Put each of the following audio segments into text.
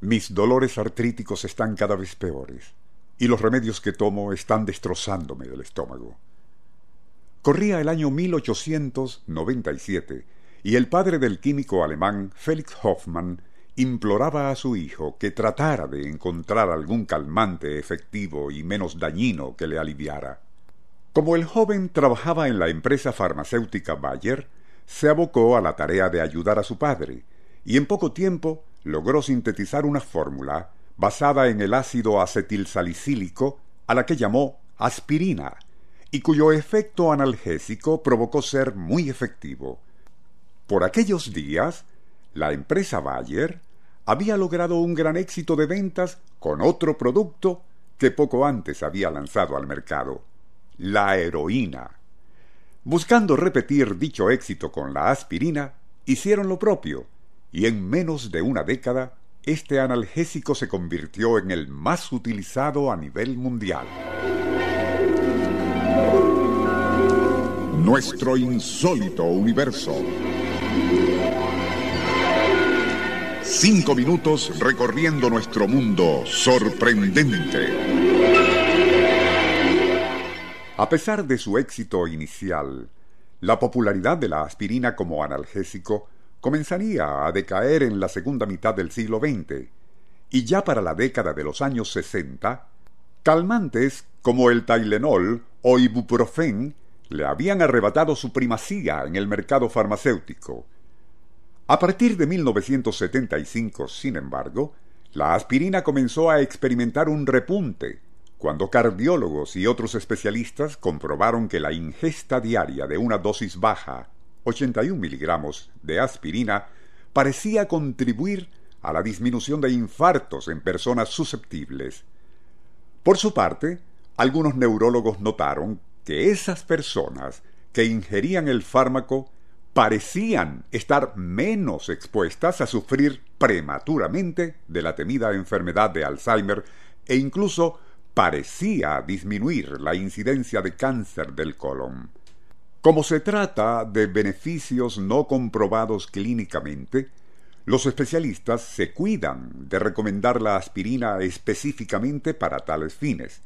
Mis dolores artríticos están cada vez peores y los remedios que tomo están destrozándome del estómago. Corría el año 1897 y el padre del químico alemán Felix Hoffmann imploraba a su hijo que tratara de encontrar algún calmante efectivo y menos dañino que le aliviara. Como el joven trabajaba en la empresa farmacéutica Bayer, se abocó a la tarea de ayudar a su padre, y en poco tiempo logró sintetizar una fórmula basada en el ácido acetilsalicílico a la que llamó aspirina, y cuyo efecto analgésico provocó ser muy efectivo. Por aquellos días, la empresa Bayer había logrado un gran éxito de ventas con otro producto que poco antes había lanzado al mercado, la heroína. Buscando repetir dicho éxito con la aspirina, hicieron lo propio, y en menos de una década, este analgésico se convirtió en el más utilizado a nivel mundial. Nuestro insólito universo. Cinco minutos recorriendo nuestro mundo sorprendente. A pesar de su éxito inicial, la popularidad de la aspirina como analgésico comenzaría a decaer en la segunda mitad del siglo XX, y ya para la década de los años 60, calmantes como el Tylenol o ibuprofen le habían arrebatado su primacía en el mercado farmacéutico. A partir de 1975, sin embargo, la aspirina comenzó a experimentar un repunte, cuando cardiólogos y otros especialistas comprobaron que la ingesta diaria de una dosis baja, 81 miligramos de aspirina, parecía contribuir a la disminución de infartos en personas susceptibles. Por su parte, algunos neurólogos notaron que esas personas que ingerían el fármaco parecían estar menos expuestas a sufrir prematuramente de la temida enfermedad de Alzheimer e incluso parecía disminuir la incidencia de cáncer del colon. Como se trata de beneficios no comprobados clínicamente, los especialistas se cuidan de recomendar la aspirina específicamente para tales fines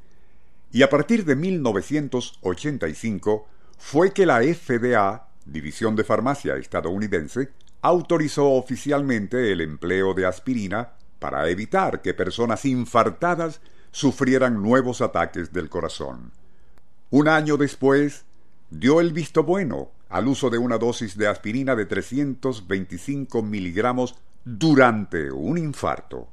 y a partir de 1985 fue que la FDA, División de Farmacia estadounidense, autorizó oficialmente el empleo de aspirina para evitar que personas infartadas sufrieran nuevos ataques del corazón. Un año después, dio el visto bueno al uso de una dosis de aspirina de 325 miligramos durante un infarto.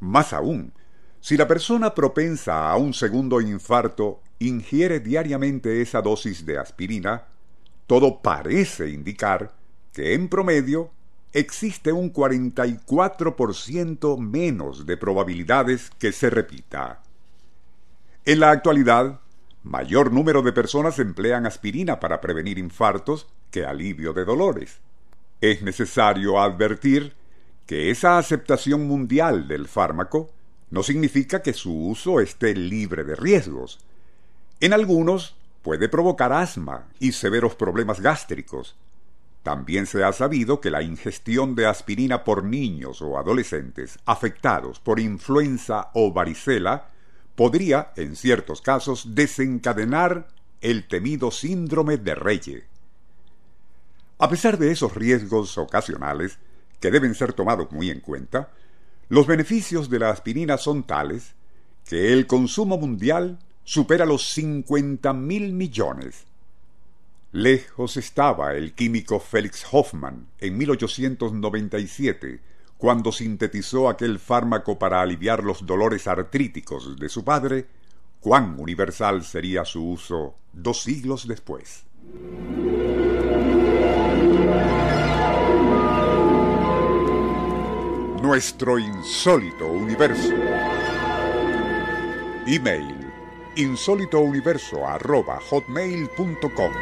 Más aún, si la persona propensa a un segundo infarto ingiere diariamente esa dosis de aspirina, todo parece indicar que en promedio existe un 44% menos de probabilidades que se repita. En la actualidad, mayor número de personas emplean aspirina para prevenir infartos que alivio de dolores. Es necesario advertir que esa aceptación mundial del fármaco no significa que su uso esté libre de riesgos. En algunos puede provocar asma y severos problemas gástricos. También se ha sabido que la ingestión de aspirina por niños o adolescentes afectados por influenza o varicela podría, en ciertos casos, desencadenar el temido síndrome de Reye. A pesar de esos riesgos ocasionales, que deben ser tomados muy en cuenta, los beneficios de la aspirina son tales que el consumo mundial supera los 50 mil millones. Lejos estaba el químico Felix Hoffmann en 1897, cuando sintetizó aquel fármaco para aliviar los dolores artríticos de su padre, cuán universal sería su uso dos siglos después. Nuestro insólito universo. Email insólitouniverso.hotmail.com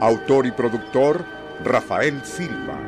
Autor y productor Rafael Silva.